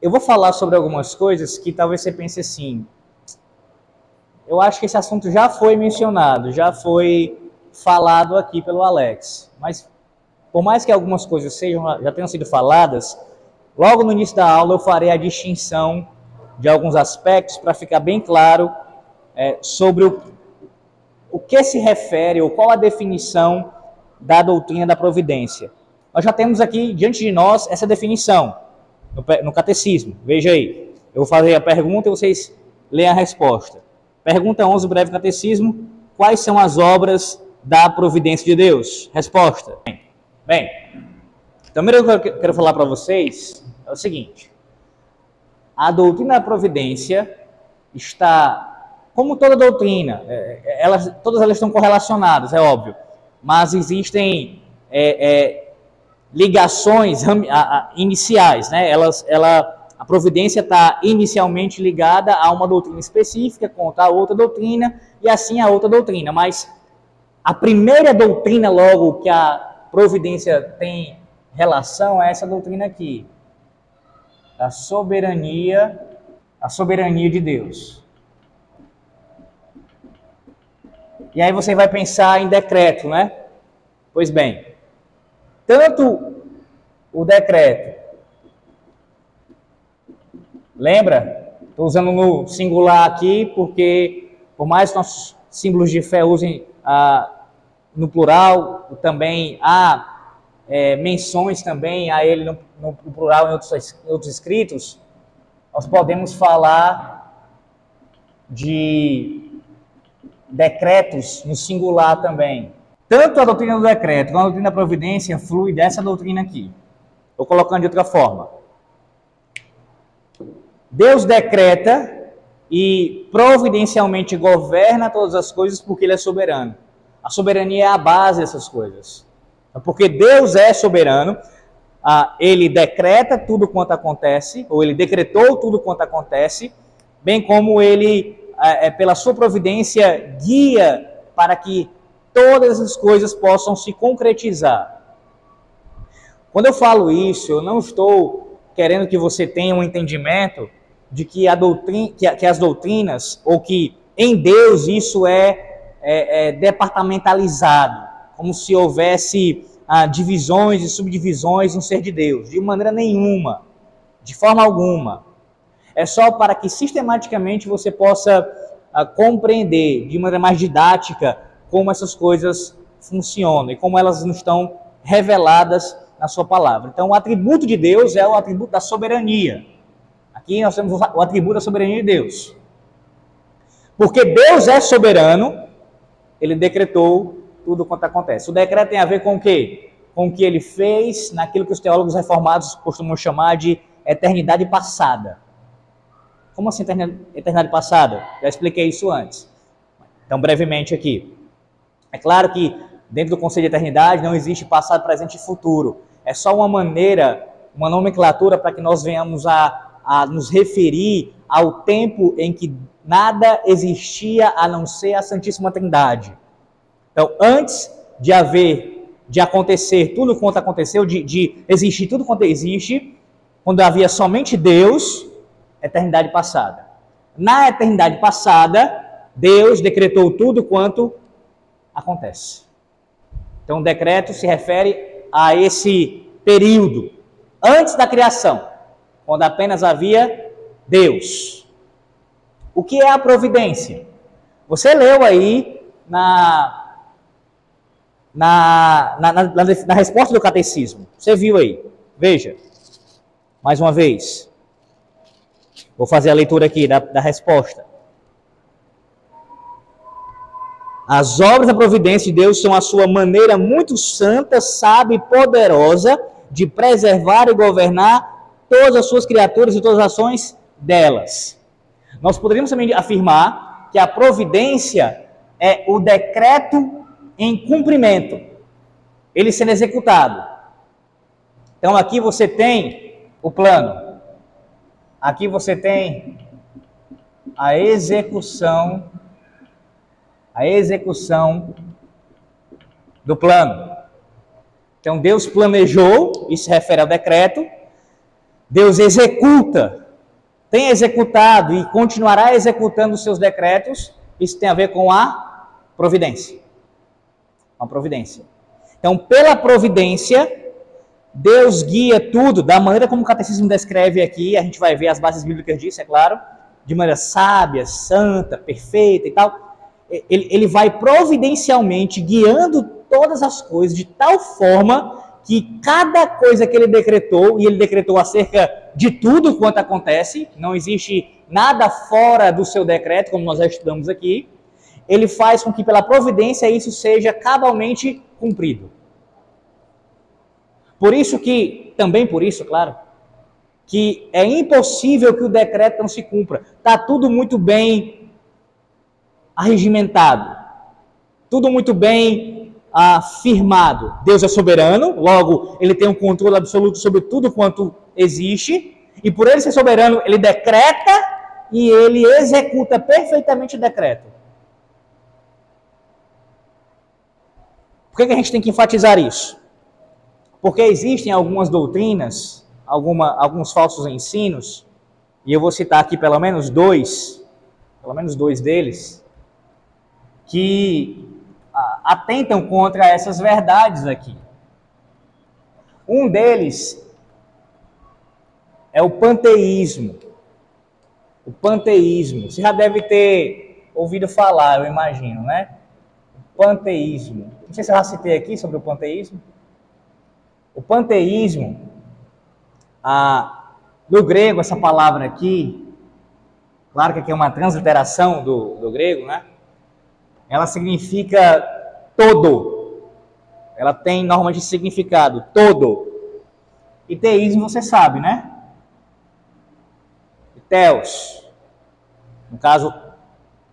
eu vou falar sobre algumas coisas que talvez você pense assim. Eu acho que esse assunto já foi mencionado, já foi falado aqui pelo Alex. Mas, por mais que algumas coisas sejam, já tenham sido faladas, logo no início da aula eu farei a distinção de alguns aspectos para ficar bem claro é, sobre o, o que se refere ou qual a definição da doutrina da providência. Nós já temos aqui diante de nós essa definição no, catecismo. Veja aí. Eu vou fazer a pergunta e vocês leem a resposta. Pergunta 11 do breve catecismo: Quais são as obras da providência de Deus? Resposta. Bem, bem então, primeiro que eu quero falar para vocês é o seguinte: a doutrina da providência está, como toda doutrina, é, é, elas, todas elas estão correlacionadas, é óbvio, mas existem é, é, ligações iniciais, né? Ela, a providência está inicialmente ligada a uma doutrina específica contra a outra doutrina e assim a outra doutrina, mas a primeira doutrina logo que a providência tem relação é essa doutrina aqui, a soberania, a soberania de Deus. E aí você vai pensar em decreto, né? Pois bem, tanto o decreto, lembra? Estou usando no singular aqui porque, por mais que nossos símbolos de fé usem ah, no plural, também há é, menções também a ele no, no plural em outros, em outros escritos, nós podemos falar de decretos no singular também. Tanto a doutrina do decreto quanto a doutrina da providência flui dessa doutrina aqui. Estou colocando de outra forma. Deus decreta e providencialmente governa todas as coisas porque Ele é soberano. A soberania é a base dessas coisas. Então, porque Deus é soberano, Ele decreta tudo quanto acontece, ou Ele decretou tudo quanto acontece, bem como Ele, é, pela sua providência, guia para que todas as coisas possam se concretizar. Quando eu falo isso, eu não estou querendo que você tenha um entendimento de que, doutrina, que, que as doutrinas, ou que em Deus isso é, é, é departamentalizado, como se houvesse ah, divisões e subdivisões no ser de Deus. De maneira nenhuma, de forma alguma. É só para que sistematicamente você possa ah, compreender de maneira mais didática como essas coisas funcionam e como elas não estão reveladas na sua palavra. Então, o atributo de Deus é o atributo da soberania. Aqui nós temos o atributo da soberania de Deus. Porque Deus é soberano, ele decretou tudo quanto acontece. O decreto tem a ver com o quê? Com o que ele fez naquilo que os teólogos reformados costumam chamar de eternidade passada. Como assim eternidade passada? Já expliquei isso antes. Então, brevemente aqui. É claro que dentro do conceito de eternidade não existe passado, presente e futuro. É só uma maneira, uma nomenclatura para que nós venhamos a, a nos referir ao tempo em que nada existia a não ser a Santíssima Trindade. Então, antes de haver, de acontecer tudo quanto aconteceu, de, de existir tudo quanto existe, quando havia somente Deus, eternidade passada. Na eternidade passada, Deus decretou tudo quanto acontece. Então, o decreto se refere a esse período antes da criação, quando apenas havia Deus. O que é a providência? Você leu aí na, na, na, na, na resposta do catecismo. Você viu aí. Veja. Mais uma vez. Vou fazer a leitura aqui da, da resposta. As obras da providência de Deus são a sua maneira muito santa, sábia e poderosa de preservar e governar todas as suas criaturas e todas as ações delas. Nós poderíamos também afirmar que a providência é o decreto em cumprimento, ele sendo executado. Então aqui você tem o plano, aqui você tem a execução a execução do plano. Então Deus planejou, isso refere ao decreto, Deus executa, tem executado e continuará executando os seus decretos, isso tem a ver com a providência. A providência. Então, pela providência, Deus guia tudo da maneira como o catecismo descreve aqui, a gente vai ver as bases bíblicas disso, é claro, de maneira sábia, santa, perfeita e tal. Ele, ele vai providencialmente guiando todas as coisas de tal forma que cada coisa que ele decretou, e ele decretou acerca de tudo quanto acontece, não existe nada fora do seu decreto, como nós já estudamos aqui, ele faz com que pela providência isso seja cabalmente cumprido. Por isso que, também por isso, claro, que é impossível que o decreto não se cumpra. Está tudo muito bem arregimentado, tudo muito bem afirmado. Deus é soberano, logo, ele tem um controle absoluto sobre tudo quanto existe, e por ele ser soberano, ele decreta e ele executa perfeitamente o decreto. Por que, que a gente tem que enfatizar isso? Porque existem algumas doutrinas, alguma, alguns falsos ensinos, e eu vou citar aqui pelo menos dois, pelo menos dois deles, que ah, atentam contra essas verdades aqui. Um deles é o panteísmo. O panteísmo. Você já deve ter ouvido falar, eu imagino, né? O panteísmo. Não sei se eu já citei aqui sobre o panteísmo. O panteísmo, ah, no grego, essa palavra aqui, claro que aqui é uma transliteração do, do grego, né? Ela significa todo. Ela tem normalmente significado todo. E teísmo você sabe, né? Teos. No caso,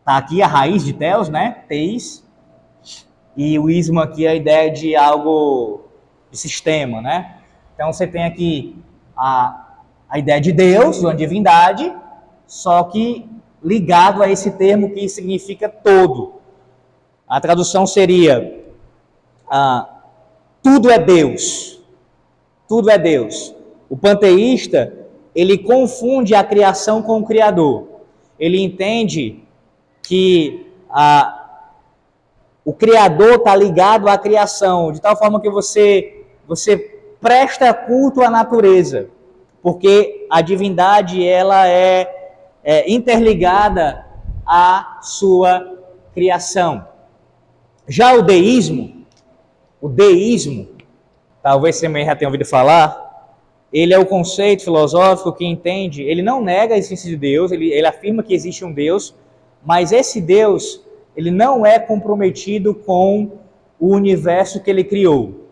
tá aqui a raiz de Teos, né? Teis. E o ismo aqui é a ideia de algo de sistema, né? Então você tem aqui a, a ideia de Deus, de uma divindade, só que ligado a esse termo que significa todo. A tradução seria ah, tudo é Deus. Tudo é Deus. O panteísta, ele confunde a criação com o Criador. Ele entende que a, o Criador está ligado à criação, de tal forma que você você presta culto à natureza, porque a divindade ela é, é interligada à sua criação. Já o deísmo, o deísmo, talvez você já tenha ouvido falar, ele é o conceito filosófico que entende, ele não nega a existência de Deus, ele, ele afirma que existe um Deus, mas esse Deus, ele não é comprometido com o universo que ele criou.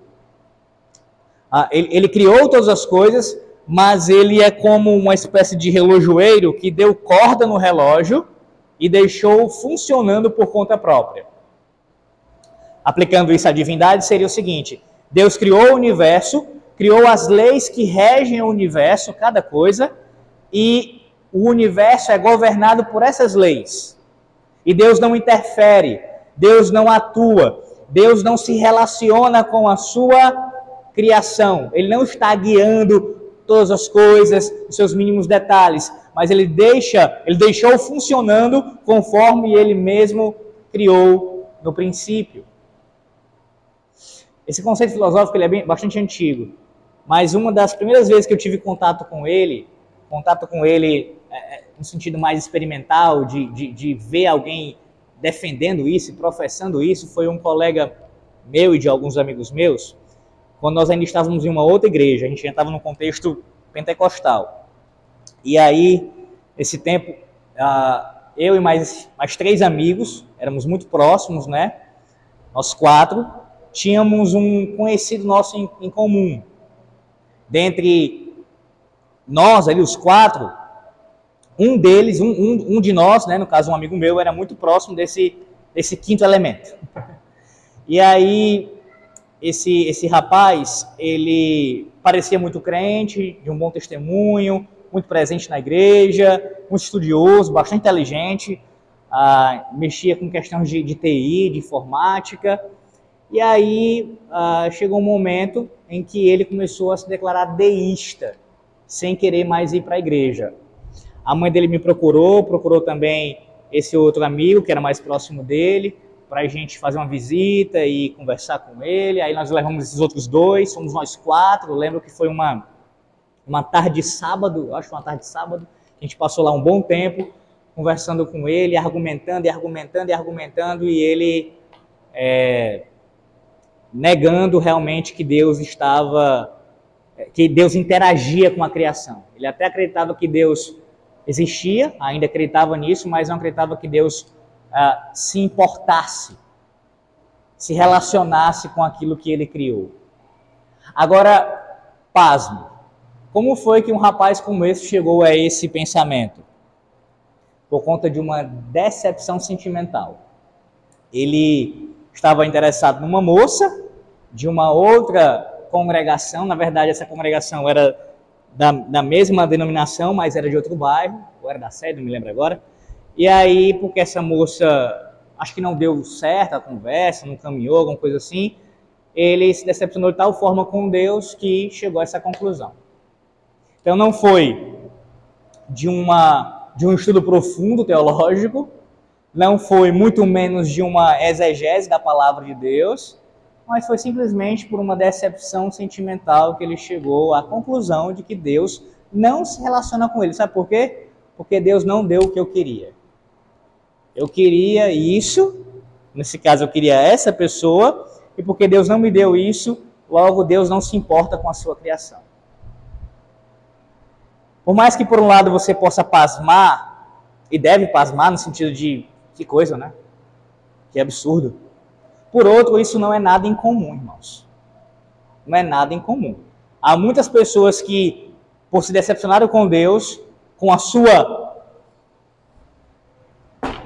Ah, ele, ele criou todas as coisas, mas ele é como uma espécie de relojoeiro que deu corda no relógio e deixou funcionando por conta própria. Aplicando isso à divindade, seria o seguinte: Deus criou o universo, criou as leis que regem o universo, cada coisa, e o universo é governado por essas leis. E Deus não interfere, Deus não atua, Deus não se relaciona com a sua criação. Ele não está guiando todas as coisas, os seus mínimos detalhes, mas ele deixa, ele deixou funcionando conforme ele mesmo criou no princípio. Esse conceito filosófico ele é bem, bastante antigo, mas uma das primeiras vezes que eu tive contato com ele, contato com ele é, é no sentido mais experimental, de, de, de ver alguém defendendo isso, professando isso, foi um colega meu e de alguns amigos meus, quando nós ainda estávamos em uma outra igreja, a gente estava no contexto pentecostal. E aí, esse tempo, eu e mais, mais três amigos, éramos muito próximos, né? Nós quatro, tínhamos um conhecido nosso em, em comum. Dentre nós ali, os quatro, um deles, um, um, um, de nós, né, no caso um amigo meu, era muito próximo desse, desse quinto elemento. E aí esse, esse rapaz, ele parecia muito crente, de um bom testemunho, muito presente na igreja, muito estudioso, bastante inteligente, ah, mexia com questões de, de, TI, de informática. E aí ah, chegou um momento em que ele começou a se declarar deísta. sem querer mais ir para a igreja. A mãe dele me procurou, procurou também esse outro amigo que era mais próximo dele, para a gente fazer uma visita e conversar com ele. Aí nós levamos esses outros dois, somos nós quatro. Eu lembro que foi uma, uma tarde de sábado, acho uma tarde de sábado, a gente passou lá um bom tempo conversando com ele, argumentando e argumentando e argumentando, e ele é, negando realmente que Deus estava, que Deus interagia com a criação. Ele até acreditava que Deus existia, ainda acreditava nisso, mas não acreditava que Deus ah, se importasse, se relacionasse com aquilo que ele criou. Agora, pasmo, como foi que um rapaz como esse chegou a esse pensamento? Por conta de uma decepção sentimental. Ele estava interessado numa moça de uma outra congregação, na verdade essa congregação era da, da mesma denominação, mas era de outro bairro, ou era da sede, não me lembro agora. E aí, porque essa moça, acho que não deu certo a conversa, não caminhou, alguma coisa assim, ele se decepcionou de tal forma com Deus que chegou a essa conclusão. Então não foi de, uma, de um estudo profundo teológico, não foi muito menos de uma exegese da palavra de Deus, mas foi simplesmente por uma decepção sentimental que ele chegou à conclusão de que Deus não se relaciona com ele. Sabe por quê? Porque Deus não deu o que eu queria. Eu queria isso, nesse caso eu queria essa pessoa, e porque Deus não me deu isso, logo Deus não se importa com a sua criação. Por mais que por um lado você possa pasmar, e deve pasmar no sentido de que coisa, né? Que absurdo. Por outro, isso não é nada incomum, irmãos. Não é nada incomum. Há muitas pessoas que, por se decepcionarem com Deus, com a sua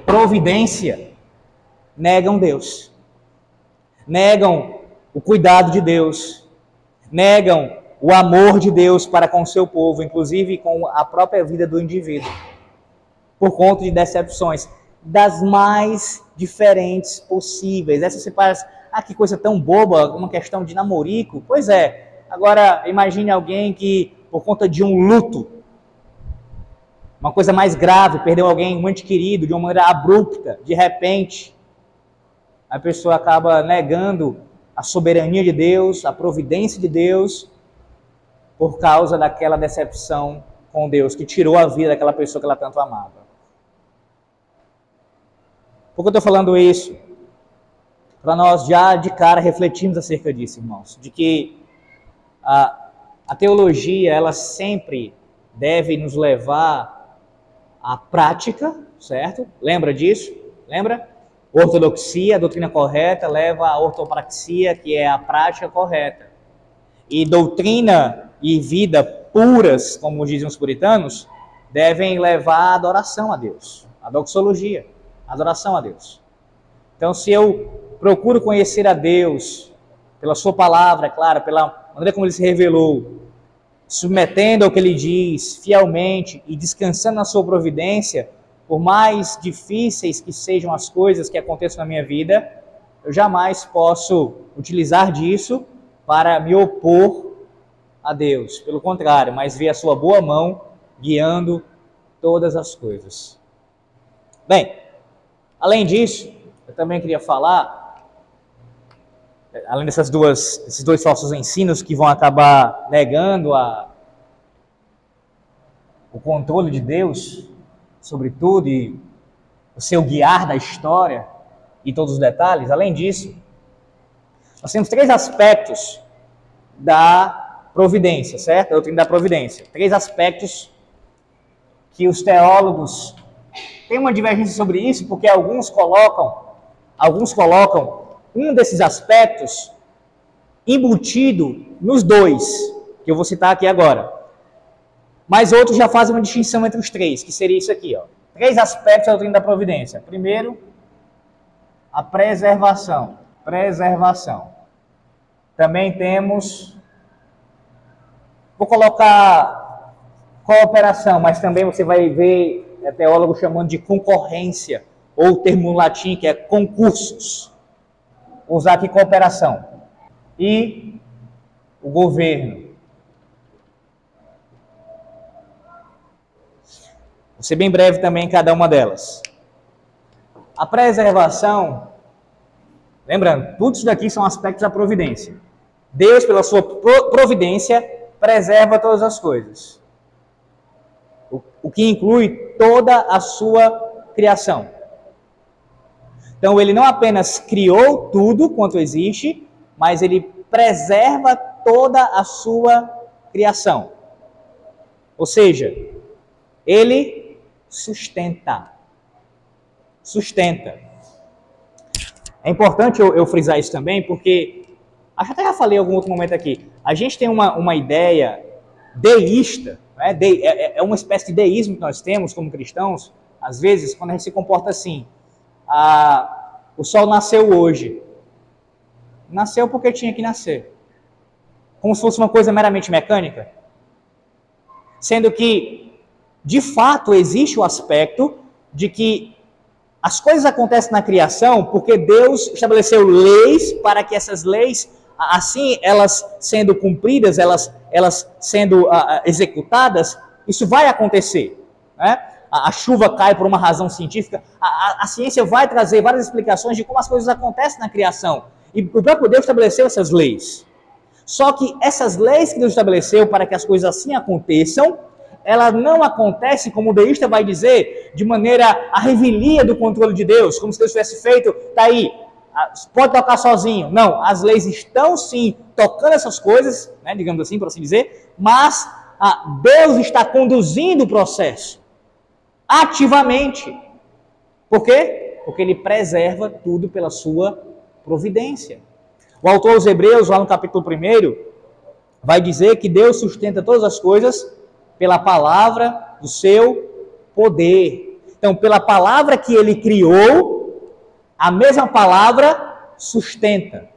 providência, negam Deus. Negam o cuidado de Deus. Negam o amor de Deus para com o seu povo, inclusive com a própria vida do indivíduo, por conta de decepções das mais diferentes possíveis. Essa se parece, ah, que coisa tão boba, uma questão de namorico. Pois é. Agora, imagine alguém que, por conta de um luto, uma coisa mais grave, perdeu alguém muito querido de uma maneira abrupta, de repente, a pessoa acaba negando a soberania de Deus, a providência de Deus, por causa daquela decepção com Deus, que tirou a vida daquela pessoa que ela tanto amava. Por que eu estou falando isso? Para nós já de cara refletirmos acerca disso, irmãos, de que a, a teologia ela sempre deve nos levar à prática, certo? Lembra disso? Lembra? Ortodoxia, a doutrina correta, leva à ortopraxia, que é a prática correta. E doutrina e vida puras, como dizem os puritanos, devem levar à adoração a Deus, a doxologia adoração a Deus. Então, se eu procuro conhecer a Deus pela Sua palavra, é claro, pela maneira como Ele se revelou, submetendo ao que Ele diz fielmente e descansando na Sua providência, por mais difíceis que sejam as coisas que aconteçam na minha vida, eu jamais posso utilizar disso para me opor a Deus. Pelo contrário, mas ver a Sua boa mão guiando todas as coisas. Bem, Além disso, eu também queria falar, além dessas duas, esses dois falsos ensinos que vão acabar negando a, o controle de Deus sobre tudo e o seu guiar da história e todos os detalhes, além disso, nós temos três aspectos da providência, certo? A doutrina da providência. Três aspectos que os teólogos tem uma divergência sobre isso, porque alguns colocam, alguns colocam um desses aspectos embutido nos dois, que eu vou citar aqui agora. Mas outros já fazem uma distinção entre os três, que seria isso aqui, ó. Três aspectos da doutrina da providência. Primeiro, a preservação. Preservação. Também temos, vou colocar cooperação, mas também você vai ver é teólogo chamando de concorrência, ou o termo latim que é concursos. Vou usar aqui cooperação. E o governo. Vou ser bem breve também em cada uma delas. A preservação, lembrando, tudo isso daqui são aspectos da providência. Deus, pela sua providência, preserva todas as coisas. O, que inclui toda a sua criação. Então, ele não apenas criou tudo quanto existe, mas ele preserva toda a sua criação. Ou seja, ele sustenta. Sustenta. É importante eu, eu frisar isso também, porque acho que até já falei em algum outro momento aqui. A gente tem uma, uma ideia deísta, né? De, é, é, é uma espécie de deísmo que nós temos como cristãos, às vezes, quando a gente se comporta assim. O sol nasceu hoje. Nasceu porque tinha que nascer. Como se fosse uma coisa meramente mecânica. Sendo que, de fato, existe o aspecto de que as coisas acontecem na criação porque Deus estabeleceu leis para que essas leis, assim elas sendo cumpridas, elas, elas sendo uh, executadas, isso vai acontecer. Né? A, a, chuva cai por uma razão científica. A, a, a, ciência vai trazer várias explicações de como as coisas acontecem na criação. E o próprio Deus estabeleceu essas leis. Só que essas leis que Deus estabeleceu para que as coisas assim aconteçam, ela não acontece, como o deísta vai dizer, de maneira a revelia do controle de Deus, como se Deus tivesse feito, tá aí, pode tocar sozinho. Não, as leis estão sim tocando essas coisas, né, digamos assim, por assim dizer, mas ah, Deus está conduzindo o processo ativamente. Por quê? Porque ele preserva tudo pela sua providência. O autor aos Hebreus, lá no capítulo 1, vai dizer que Deus sustenta todas as coisas pela palavra do seu poder. Então, pela palavra que ele criou, a mesma palavra sustenta,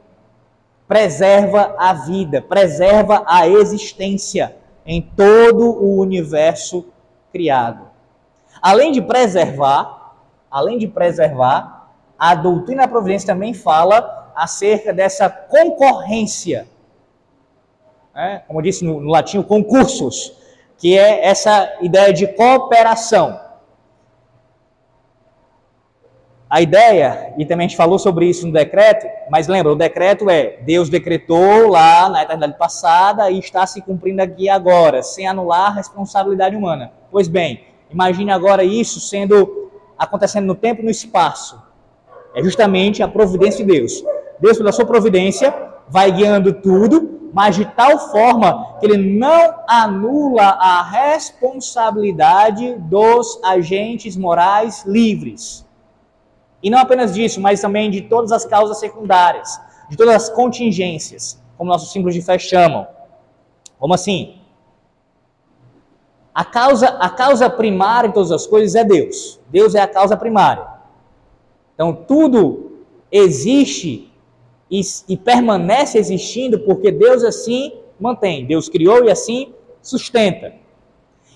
preserva a vida, preserva a existência em todo o universo criado. Além de preservar, além de preservar, a doutrina providência também fala acerca dessa concorrência. É, como eu disse no, no latim, concursos que é essa ideia de cooperação. A ideia, e também a gente falou sobre isso no decreto, mas lembra, o decreto é Deus decretou lá na eternidade passada e está se cumprindo aqui agora, sem anular a responsabilidade humana. Pois bem, imagine agora isso sendo acontecendo no tempo e no espaço. É justamente a providência de Deus. Deus, pela sua providência, vai guiando tudo mas de tal forma que ele não anula a responsabilidade dos agentes morais livres. E não apenas disso, mas também de todas as causas secundárias, de todas as contingências, como nossos símbolos de fé chamam. Como assim? A causa, a causa primária de todas as coisas é Deus. Deus é a causa primária. Então tudo existe e, e permanece existindo porque Deus assim mantém. Deus criou e assim sustenta.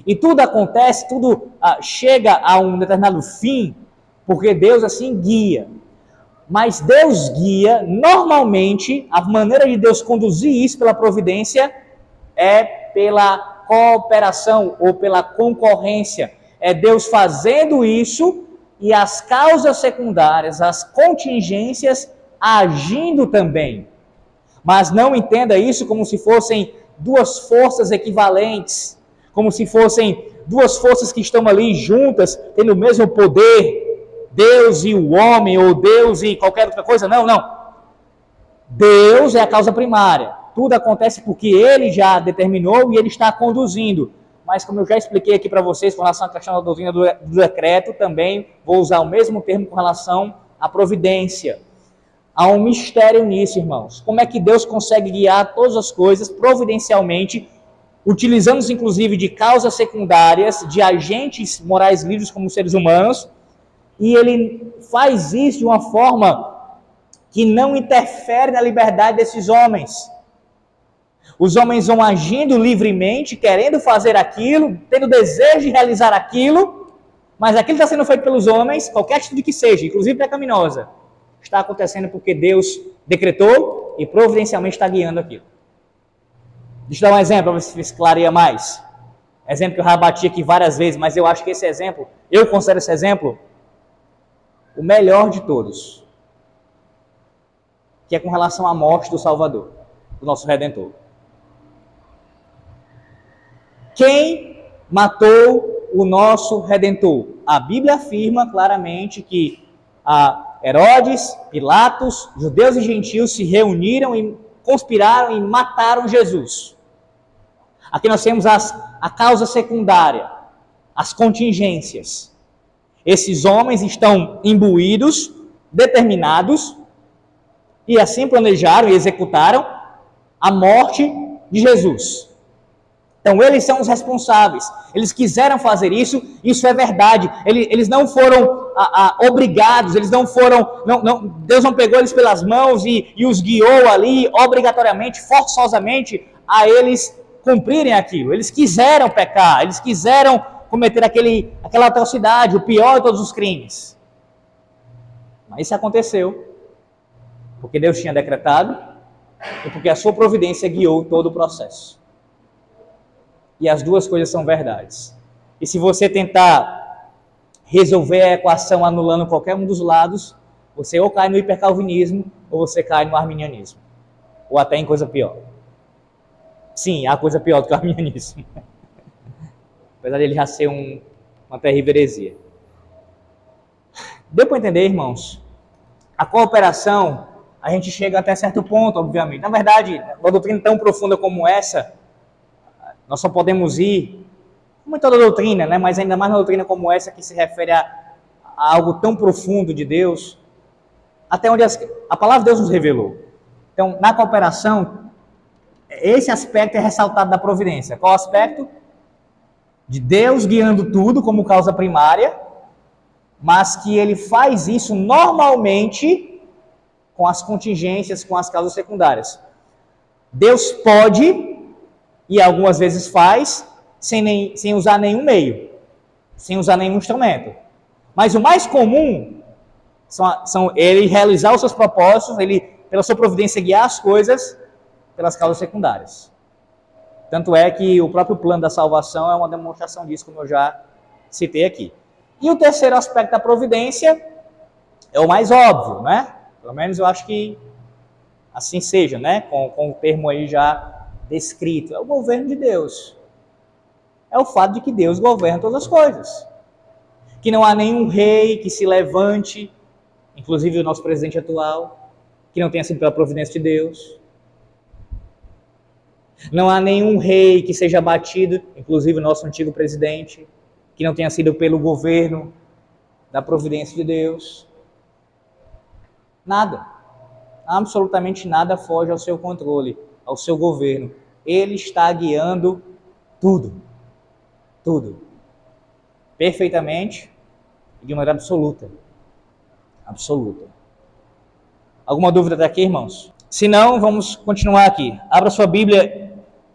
E tudo acontece, tudo ah, chega a um determinado fim, porque Deus assim guia. Mas Deus guia, normalmente, a maneira de Deus conduzir isso pela providência é pela cooperação ou pela concorrência. É Deus fazendo isso e as causas secundárias, as contingências agindo também. Mas não entenda isso como se fossem duas forças equivalentes, como se fossem duas forças que estão ali juntas, tendo o mesmo poder, Deus e o homem, ou Deus e qualquer outra coisa. Não, não. Deus é a causa primária. Tudo acontece porque ele já determinou e ele está conduzindo. Mas como eu já expliquei aqui para vocês com relação à questão da doutrina do decreto, também vou usar o mesmo termo com relação à providência. Há um mistério nisso, irmãos. Como é que Deus consegue guiar todas as coisas providencialmente, utilizando inclusive de causas secundárias, de agentes morais livres como seres humanos, e ele faz isso de uma forma que não interfere na liberdade desses homens. Os homens vão agindo livremente, querendo fazer aquilo, tendo desejo de realizar aquilo, mas aquilo está sendo feito pelos homens, qualquer atitude que seja, inclusive pecaminosa, está acontecendo porque Deus decretou e providencialmente está guiando aquilo. Deixa eu dar um exemplo para ver se mais. exemplo que eu já bati aqui várias vezes, mas eu acho que esse exemplo, eu considero esse exemplo o melhor de todos, que é com relação à morte do Salvador, do nosso Redentor. Quem matou o nosso Redentor? A Bíblia afirma claramente que Herodes, Pilatos, judeus e gentios se reuniram e conspiraram e mataram Jesus. Aqui nós temos as, a causa secundária, as contingências. Esses homens estão imbuídos, determinados, e assim planejaram e executaram a morte de Jesus. Então, eles são os responsáveis. Eles quiseram fazer isso, isso é verdade. Eles, não foram a, a, obrigados, eles não foram. Não, não, Deus não pegou eles pelas mãos e, e os guiou ali, obrigatoriamente, forçosamente, a eles cumprirem aquilo. Eles quiseram pecar, eles quiseram cometer aquele, aquela atrocidade, o pior de todos os crimes. Mas isso aconteceu porque Deus tinha decretado e porque a sua providência guiou todo o processo. E as duas coisas são verdades. E se você tentar resolver a equação anulando qualquer um dos lados, você ou cai no hipercalvinismo ou você cai no arminianismo. Ou até em coisa pior. Sim, há coisa pior do que o arminianismo. Apesar dele já ser um, uma terrível heresia. Deu para entender, irmãos? A cooperação, a gente chega até certo ponto, obviamente. Na verdade, uma doutrina tão profunda como essa, nós só podemos ir, como em toda doutrina, né? mas ainda mais uma doutrina como essa que se refere a, a algo tão profundo de Deus, até onde as, a palavra de Deus nos revelou. Então, na cooperação, esse aspecto é ressaltado da providência. Qual aspecto? De Deus guiando tudo como causa primária, mas que ele faz isso normalmente com as contingências, com as causas secundárias. Deus pode, e algumas vezes faz, sem, nem, sem usar nenhum meio, sem usar nenhum instrumento. Mas o mais comum são, são ele realizar os seus propósitos, ele, pela sua providência, guiar as coisas pelas causas secundárias. Tanto é que o próprio plano da salvação é uma demonstração disso, como eu já citei aqui. E o terceiro aspecto da providência é o mais óbvio, né? Pelo menos eu acho que assim seja, né? Com, com o termo aí já descrito. É o governo de Deus. É o fato de que Deus governa todas as coisas. Que não há nenhum rei que se levante, inclusive o nosso presidente atual, que não tenha sido pela providência de Deus. Não há nenhum rei que seja batido, inclusive o nosso antigo presidente, que não tenha sido pelo governo da providência de Deus. Nada. Absolutamente nada foge ao seu controle, ao seu governo. Ele está guiando tudo. Tudo. Perfeitamente e de maneira absoluta. Absoluta. Alguma dúvida daqui, irmãos? Se não, vamos continuar aqui. Abra sua Bíblia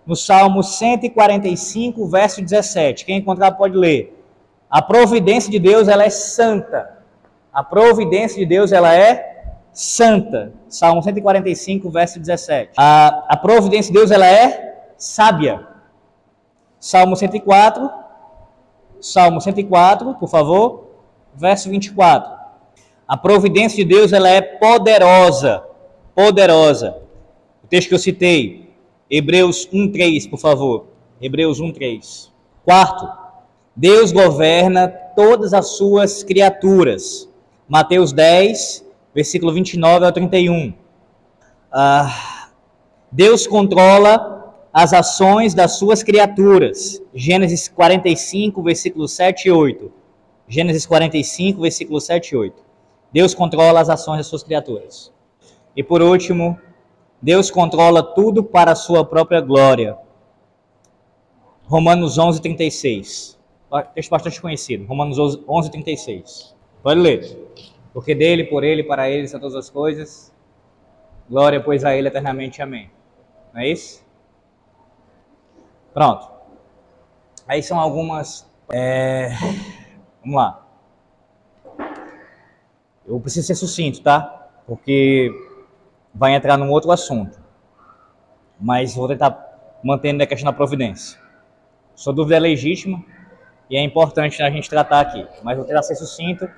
no Salmo 145, verso 17. Quem encontrar pode ler. A providência de Deus, ela é santa. A providência de Deus, ela é santa. Salmo 145, verso 17. A, a providência de Deus, ela é sábia. Salmo 104, Salmo 104, por favor, verso 24. A providência de Deus, ela é poderosa. Poderosa. O texto que eu citei, Hebreus 1:3, por favor. Hebreus 1:3. Quarto, Deus governa todas as suas criaturas. Mateus 10, versículo 29 ao 31. Ah, Deus controla as ações das suas criaturas. Gênesis 45, versículo 7 e 8. Gênesis 45, versículo 7 e 8. Deus controla as ações das suas criaturas. E por último, Deus controla tudo para a sua própria glória. Romanos 11, 36. Texto bastante conhecido. Romanos 11, 36. Pode ler. Porque dele, por ele, para ele são todas as coisas. Glória, pois, a ele eternamente. Amém. Não é isso? Pronto. Aí são algumas. É... Vamos lá. Eu preciso ser sucinto, tá? Porque vai entrar num outro assunto. Mas vou tentar mantendo a questão da providência. Sua dúvida é legítima e é importante a gente tratar aqui, mas vou tentar ser sucinto,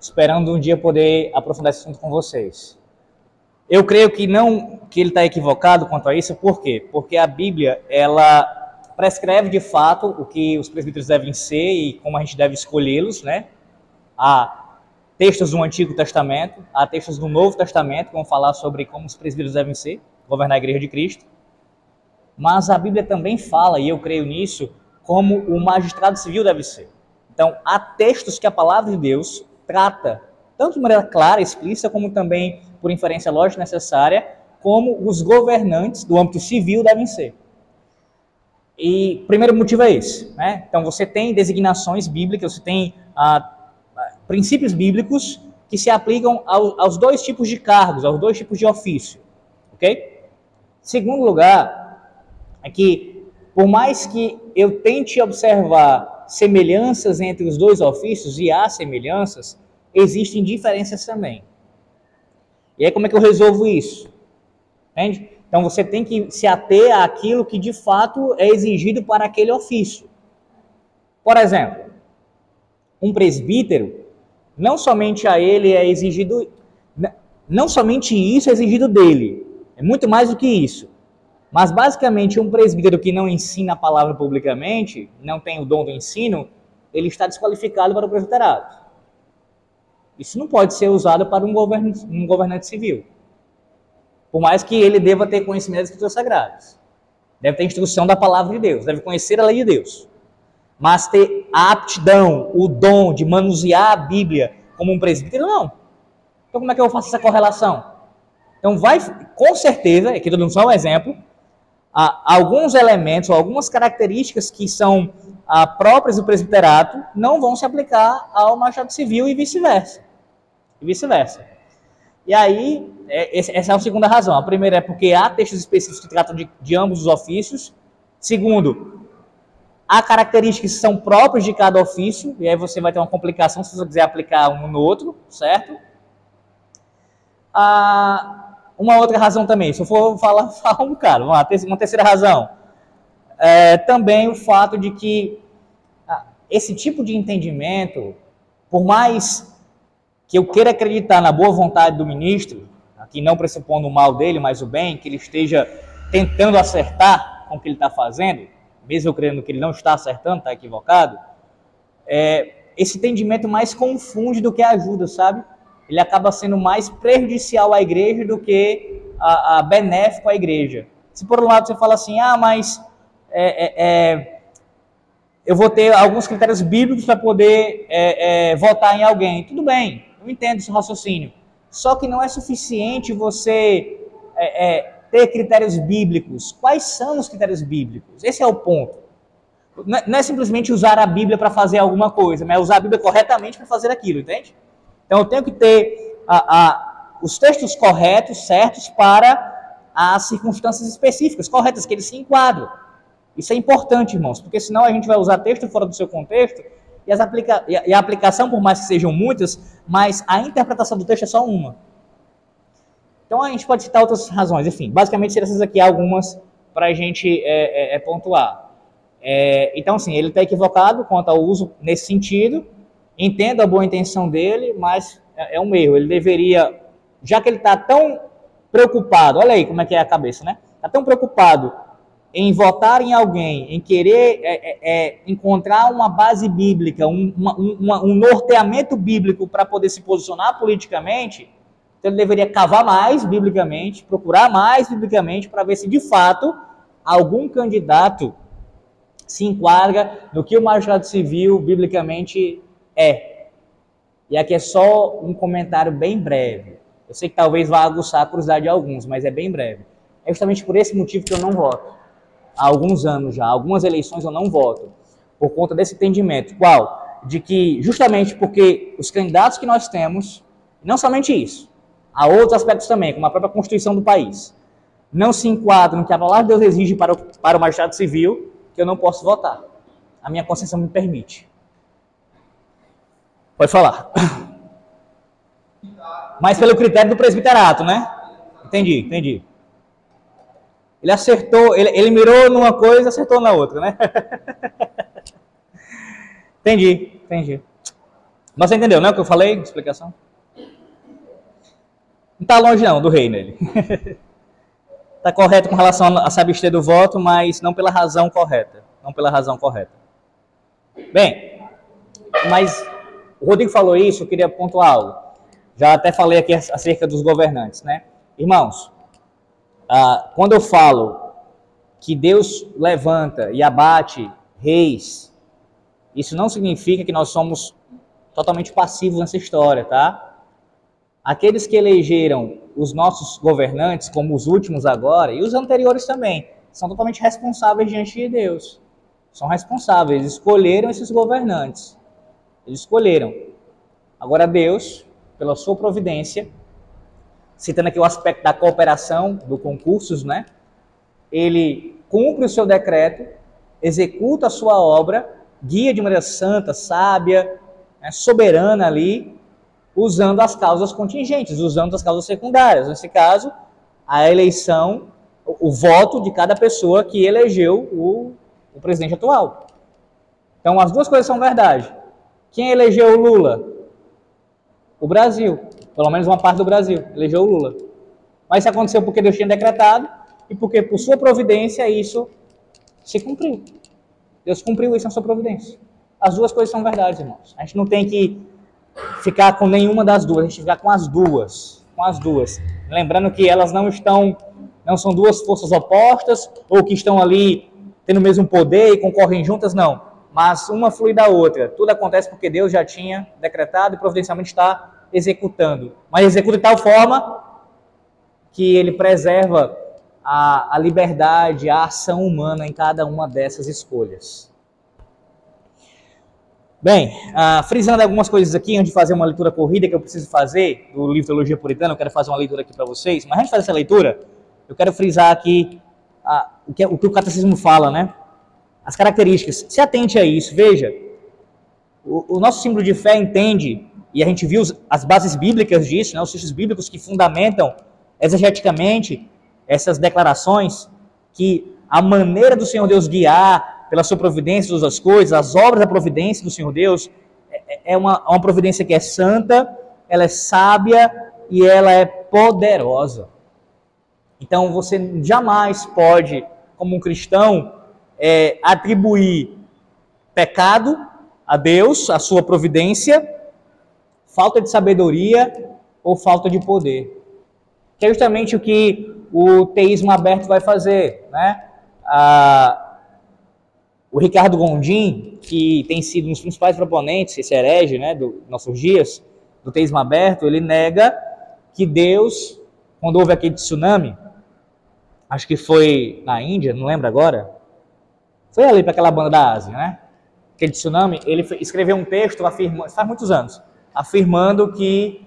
esperando um dia poder aprofundar esse assunto com vocês. Eu creio que não que ele está equivocado quanto a isso, por quê? Porque a Bíblia ela prescreve de fato o que os presbíteros devem ser e como a gente deve escolhê-los, né? Há textos do Antigo Testamento, há textos do Novo Testamento que vão falar sobre como os presbíteros devem ser, governar a Igreja de Cristo. Mas a Bíblia também fala, e eu creio nisso, como o magistrado civil deve ser. Então, há textos que a palavra de Deus trata, tanto de maneira clara, explícita, como também por inferência lógica necessária, como os governantes do âmbito civil devem ser. E o primeiro motivo é esse. Né? Então, você tem designações bíblicas, você tem ah, princípios bíblicos que se aplicam ao, aos dois tipos de cargos, aos dois tipos de ofício. Ok? Segundo lugar, é que, por mais que eu tente observar semelhanças entre os dois ofícios, e há semelhanças, existem diferenças também. E aí como é que eu resolvo isso? Entende? Então você tem que se ater àquilo que de fato é exigido para aquele ofício. Por exemplo, um presbítero, não somente a ele é exigido, não somente isso é exigido dele, é muito mais do que isso. Mas basicamente um presbítero que não ensina a palavra publicamente, não tem o dom do ensino, ele está desqualificado para o presbiterado. Isso não pode ser usado para um, govern um governante civil. Por mais que ele deva ter conhecimento das escrituras sagradas. Deve ter instrução da palavra de Deus, deve conhecer a lei de Deus. Mas ter a aptidão, o dom de manusear a Bíblia como um presbítero, não. Então como é que eu faço essa correlação? Então vai, com certeza, aqui estou dando só um exemplo, alguns elementos algumas características que são ah, próprias do presbiterato não vão se aplicar ao machado civil e vice-versa. E vice-versa. E aí, é, essa é a segunda razão. A primeira é porque há textos específicos que tratam de, de ambos os ofícios. Segundo, há características que são próprias de cada ofício, e aí você vai ter uma complicação se você quiser aplicar um no outro, certo? Ah, uma outra razão também, se eu for falar, falar um bocado, uma terceira razão, é, também o fato de que ah, esse tipo de entendimento, por mais que eu queira acreditar na boa vontade do ministro, aqui não pressupondo o mal dele, mas o bem, que ele esteja tentando acertar com o que ele está fazendo, mesmo eu crendo que ele não está acertando, está equivocado, é, esse entendimento mais confunde do que ajuda, sabe? ele acaba sendo mais prejudicial à igreja do que a, a benéfico à igreja. Se por um lado você fala assim, ah, mas é, é, é eu vou ter alguns critérios bíblicos para poder é, é, votar em alguém, tudo bem, eu entendo esse raciocínio. Só que não é suficiente você é, ter critérios bíblicos. Quais são os critérios bíblicos? Esse é o ponto. Não é simplesmente usar a Bíblia para fazer alguma coisa, mas é usar a Bíblia corretamente para fazer aquilo, entende? Então eu tenho que ter a, a, os textos corretos, certos, para as circunstâncias específicas, corretas, que eles se enquadram. Isso é importante, irmãos, porque senão a gente vai usar texto fora do seu contexto e, aplica e a aplicação, por mais que sejam muitas, mas a interpretação do texto é só uma. Então a gente pode citar outras razões, enfim, basicamente seriam essas aqui algumas para a gente é, é, é pontuar. É, então, assim, ele está equivocado quanto ao uso nesse sentido, Entendo a boa intenção dele, mas é, é um erro. Ele deveria, já que ele está tão preocupado, olha aí como é que é a cabeça, né? Está tão preocupado em votar em alguém, em querer é, é, encontrar uma base bíblica, um, uma, uma, um norteamento bíblico para poder se posicionar politicamente, então ele deveria cavar mais biblicamente, procurar mais biblicamente para ver se de fato algum candidato se enquadra no que o magistrado civil biblicamente é. E aqui é só um comentário bem breve. Eu sei que talvez vá aguçar a curiosidade de alguns, mas é bem breve. É justamente por esse motivo que eu não voto. Há alguns anos já, algumas eleições eu não voto. Por conta desse entendimento. Qual? De que, justamente porque os candidatos que nós temos, não somente isso, há outros aspectos também, como a própria Constituição do país, não se enquadram no que a palavra de Deus exige para o, para o magistrado civil, que eu não posso votar. A minha consciência me permite. Pode falar. Mas pelo critério do presbiterato, né? Entendi, entendi. Ele acertou, ele, ele mirou numa coisa, acertou na outra, né? entendi, entendi. Mas você entendeu, né, o que eu falei? Explicação? Não está longe não do reino ele. Está correto com relação a se abster do voto, mas não pela razão correta. Não pela razão correta. Bem, mas o Rodrigo falou isso, eu queria pontuar algo. Já até falei aqui acerca dos governantes, né? Irmãos, ah, quando eu falo que Deus levanta e abate reis, isso não significa que nós somos totalmente passivos nessa história, tá? Aqueles que elegeram os nossos governantes, como os últimos agora, e os anteriores também, são totalmente responsáveis diante de Deus. São responsáveis, eles escolheram esses governantes. Eles escolheram. Agora Deus, pela sua providência, citando aqui o aspecto da cooperação, do concursos, né? Ele cumpre o seu decreto, executa a sua obra, guia de maneira santa, sábia, né, soberana ali, usando as causas contingentes, usando as causas secundárias. Nesse caso, a eleição, o, voto de cada pessoa que elegeu o, o presidente atual. Então, as duas coisas são verdade. Quem elegeu o Lula? O Brasil. Pelo menos uma parte do Brasil elegeu o Lula. Mas isso aconteceu porque Deus tinha decretado e porque, por sua providência, isso se cumpriu. Deus cumpriu isso na sua providência. As duas coisas são verdades, irmãos. A gente não tem que ficar com nenhuma das duas, a gente ficar com as duas, com as duas. Lembrando que elas não estão, não são duas forças opostas ou que estão ali tendo o mesmo poder e concorrem juntas, não. Mas uma flui da outra. Tudo acontece porque Deus já tinha decretado e providencialmente está executando. Mas executa de tal forma que ele preserva a, a liberdade, a ação humana em cada uma dessas escolhas. Bem, uh, frisando algumas coisas aqui, antes de fazer uma leitura corrida que eu preciso fazer do livro Teologia Puritana, eu quero fazer uma leitura aqui para vocês. Mas antes de fazer essa leitura, eu quero frisar aqui uh, o, que, o que o catecismo fala, né? As características. Se atente a isso, veja. O, o nosso símbolo de fé entende, e a gente viu as bases bíblicas disso, né? os textos bíblicos que fundamentam exegeticamente essas declarações, que a maneira do Senhor Deus guiar, pela sua providência todas as coisas, as obras da providência do Senhor Deus, é, é uma, uma providência que é santa, ela é sábia e ela é poderosa. Então você jamais pode, como um cristão, é, atribuir pecado a Deus, a sua providência, falta de sabedoria ou falta de poder. Que é justamente o que o teísmo aberto vai fazer. Né? Ah, o Ricardo Gondim, que tem sido um dos principais proponentes, esse herege né, dos nossos dias, do teísmo aberto, ele nega que Deus, quando houve aquele tsunami, acho que foi na Índia, não lembro agora, foi ali para aquela banda da Ásia, né? Aquele tsunami, ele escreveu um texto afirmando, faz muitos anos, afirmando que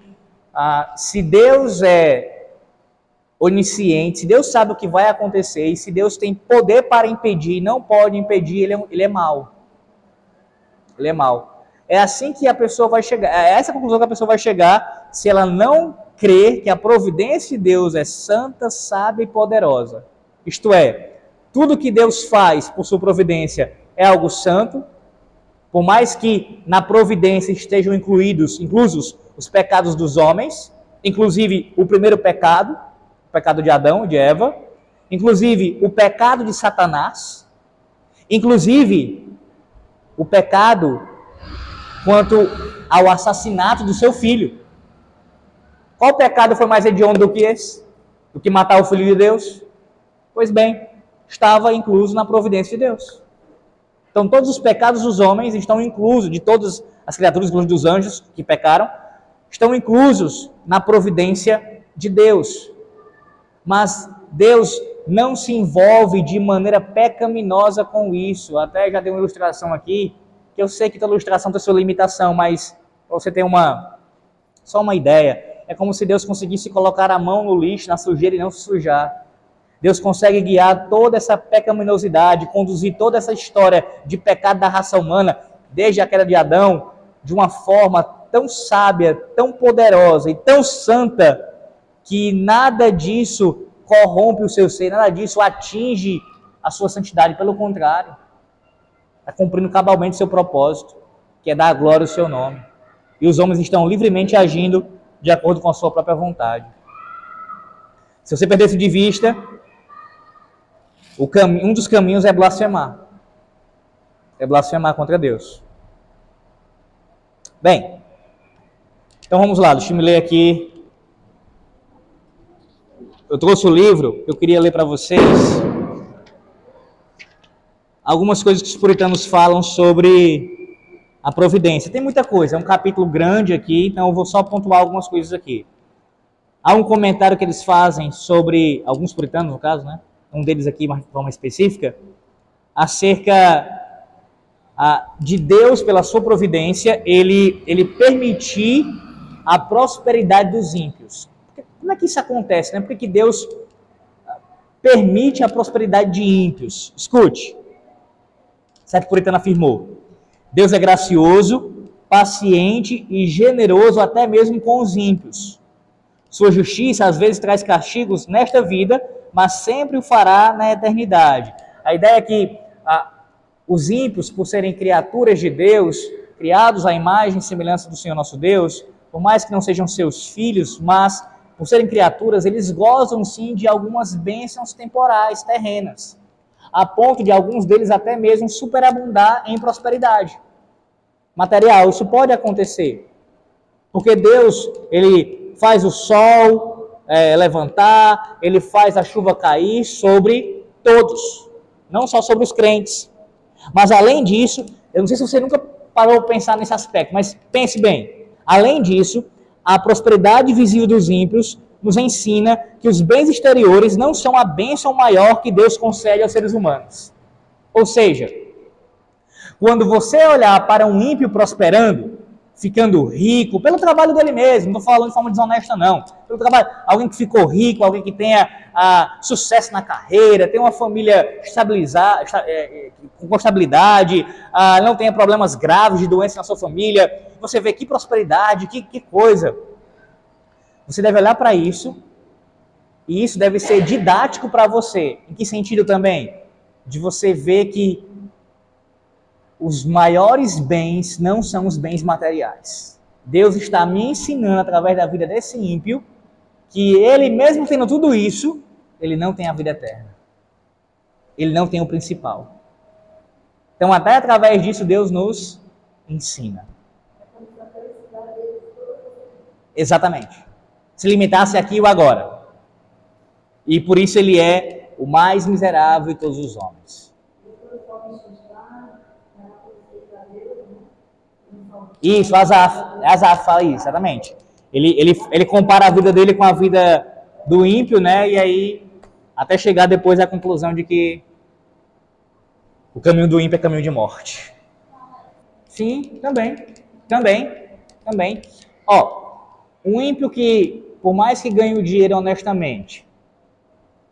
ah, se Deus é onisciente, Deus sabe o que vai acontecer e se Deus tem poder para impedir não pode impedir, ele é, ele é mau. Ele é mau. É assim que a pessoa vai chegar, é essa conclusão que a pessoa vai chegar se ela não crer que a providência de Deus é santa, sábia e poderosa. Isto é, tudo que Deus faz por sua providência é algo santo, por mais que na providência estejam incluídos, inclusos os pecados dos homens, inclusive o primeiro pecado, o pecado de Adão, de Eva, inclusive o pecado de Satanás, inclusive o pecado quanto ao assassinato do seu filho. Qual pecado foi mais hediondo do que esse? Do que matar o filho de Deus? Pois bem, estava incluso na providência de Deus. Então, todos os pecados dos homens estão inclusos, de todas as criaturas, inclusive dos anjos que pecaram, estão inclusos na providência de Deus. Mas Deus não se envolve de maneira pecaminosa com isso. Até já dei uma ilustração aqui, que eu sei que toda ilustração tem sua limitação, mas você tem uma só uma ideia. É como se Deus conseguisse colocar a mão no lixo, na sujeira e não se sujar. Deus consegue guiar toda essa pecaminosidade, conduzir toda essa história de pecado da raça humana, desde a queda de Adão, de uma forma tão sábia, tão poderosa e tão santa, que nada disso corrompe o seu ser, nada disso atinge a sua santidade, pelo contrário. Está cumprindo cabalmente seu propósito, que é dar glória ao seu nome. E os homens estão livremente agindo de acordo com a sua própria vontade. Se você perder isso de vista, um dos caminhos é blasfemar. É blasfemar contra Deus. Bem, então vamos lá, deixa eu me ler aqui. Eu trouxe o livro, eu queria ler para vocês algumas coisas que os puritanos falam sobre a providência. Tem muita coisa, é um capítulo grande aqui, então eu vou só pontuar algumas coisas aqui. Há um comentário que eles fazem sobre, alguns puritanos no caso, né? Um deles aqui de forma específica, acerca de Deus, pela sua providência, ele, ele permitir a prosperidade dos ímpios. Como é que isso acontece? Né? Por que Deus ah, permite a prosperidade de ímpios? Escute. Certo Puritano afirmou: Deus é gracioso, paciente e generoso até mesmo com os ímpios. Sua justiça às vezes traz castigos nesta vida, mas sempre o fará na eternidade. A ideia é que ah, os ímpios, por serem criaturas de Deus, criados à imagem e semelhança do Senhor nosso Deus, por mais que não sejam seus filhos, mas por serem criaturas, eles gozam sim de algumas bênçãos temporais, terrenas, a ponto de alguns deles até mesmo superabundar em prosperidade material. Isso pode acontecer, porque Deus ele faz o sol é, levantar, ele faz a chuva cair sobre todos, não só sobre os crentes. Mas além disso, eu não sei se você nunca parou para pensar nesse aspecto, mas pense bem. Além disso, a prosperidade visível dos ímpios nos ensina que os bens exteriores não são a bênção maior que Deus concede aos seres humanos. Ou seja, quando você olhar para um ímpio prosperando, ficando rico, pelo trabalho dele mesmo, não estou falando de forma desonesta, não. Pelo trabalho, alguém que ficou rico, alguém que tenha ah, sucesso na carreira, tem uma família estabilizada, é, é, com estabilidade, ah, não tenha problemas graves de doença na sua família. Você vê que prosperidade, que, que coisa. Você deve olhar para isso, e isso deve ser didático para você. Em que sentido também? De você ver que os maiores bens não são os bens materiais. Deus está me ensinando através da vida desse ímpio que ele, mesmo tendo tudo isso, ele não tem a vida eterna. Ele não tem o principal. Então, até através disso, Deus nos ensina. Exatamente. Se limitasse aqui e agora. E por isso ele é o mais miserável de todos os homens. Isso, Azaf. Azaf fala isso, exatamente. Ele, ele, ele compara a vida dele com a vida do ímpio, né? E aí, até chegar depois à conclusão de que o caminho do ímpio é caminho de morte. Sim, também. Também. Também. Ó, um ímpio que, por mais que ganhe o dinheiro honestamente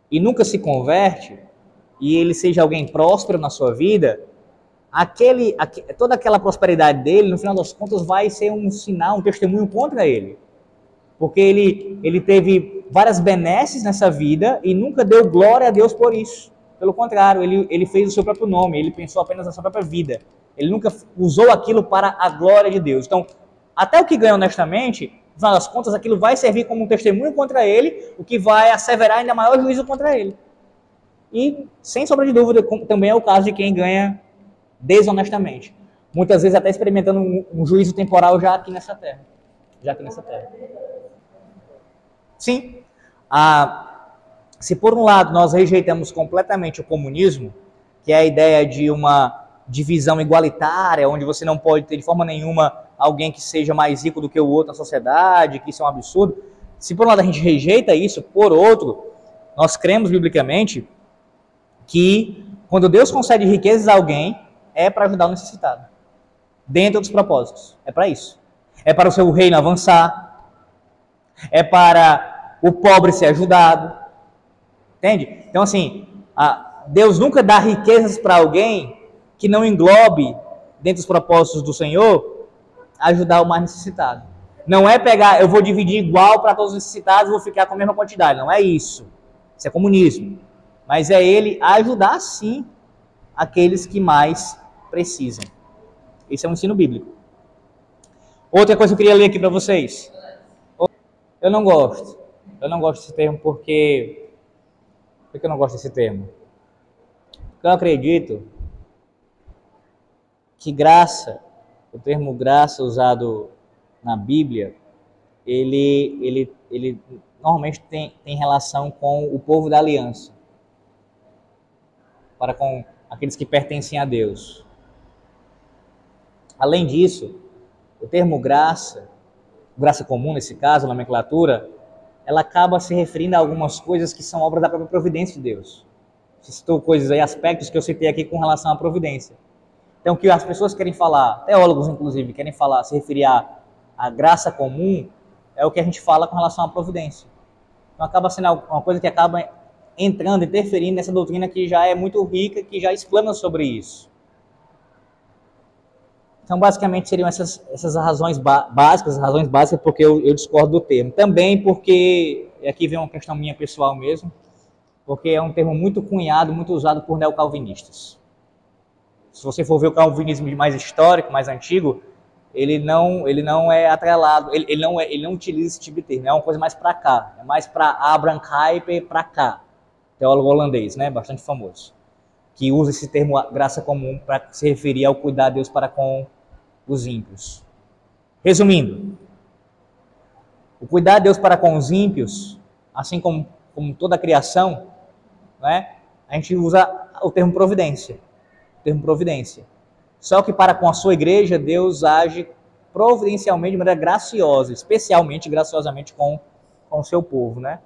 e nunca se converte, e ele seja alguém próspero na sua vida, aquele, toda aquela prosperidade dele, no final das contas, vai ser um sinal, um testemunho contra ele. Porque ele, ele teve várias benesses nessa vida e nunca deu glória a Deus por isso. Pelo contrário, ele, ele fez o seu próprio nome, ele pensou apenas na sua própria vida. Ele nunca usou aquilo para a glória de Deus. Então, até o que ganha honestamente, no final das contas, aquilo vai servir como um testemunho contra ele, o que vai asseverar ainda maior juízo contra ele. E, sem sombra de dúvida, também é o caso de quem ganha desonestamente. Muitas vezes até experimentando um, um juízo temporal já aqui nessa terra. Já aqui nessa terra. Sim. Ah, se por um lado nós rejeitamos completamente o comunismo, que é a ideia de uma divisão igualitária, onde você não pode ter de forma nenhuma alguém que seja mais rico do que o outro na sociedade, que isso é um absurdo. Se por um lado a gente rejeita isso, por outro, nós cremos biblicamente que quando Deus concede riquezas a alguém, é para ajudar o necessitado. Dentro dos propósitos. É para isso. É para o seu reino avançar. É para o pobre ser ajudado. Entende? Então, assim, Deus nunca dá riquezas para alguém que não englobe, dentro dos propósitos do Senhor, ajudar o mais necessitado. Não é pegar, eu vou dividir igual para todos os necessitados, vou ficar com a mesma quantidade. Não é isso. Isso é comunismo. Mas é ele ajudar, sim, aqueles que mais precisam. Esse é um ensino bíblico. Outra coisa que eu queria ler aqui para vocês. Eu não gosto. Eu não gosto desse termo porque. Por que eu não gosto desse termo? Porque eu acredito que graça, o termo graça usado na Bíblia, ele, ele, ele normalmente tem, tem relação com o povo da aliança, para com aqueles que pertencem a Deus. Além disso, o termo graça, graça comum nesse caso, nomenclatura, ela acaba se referindo a algumas coisas que são obras da própria providência de Deus. Você citou coisas aí, aspectos que eu citei aqui com relação à providência. Então, o que as pessoas querem falar, teólogos inclusive, querem falar, se referir à, à graça comum, é o que a gente fala com relação à providência. Então, acaba sendo uma coisa que acaba entrando, interferindo nessa doutrina que já é muito rica, que já explana sobre isso. Então, basicamente, seriam essas, essas razões básicas, as razões básicas porque eu, eu discordo do termo. Também porque, aqui vem uma questão minha pessoal mesmo, porque é um termo muito cunhado, muito usado por neocalvinistas. Se você for ver o calvinismo mais histórico, mais antigo, ele não, ele não é atrelado, ele, ele, não, é, ele não utiliza esse tipo de termo, é uma coisa mais para cá, é mais para Abraham Kuyper para cá, teólogo holandês, né, bastante famoso, que usa esse termo graça comum para se referir ao cuidar de Deus para com os ímpios. Resumindo, o cuidar de Deus para com os ímpios, assim como, como toda a criação, né, a gente usa o termo providência. O termo providência. Só que para com a sua igreja, Deus age providencialmente de maneira graciosa, especialmente graciosamente com, com o seu povo, né?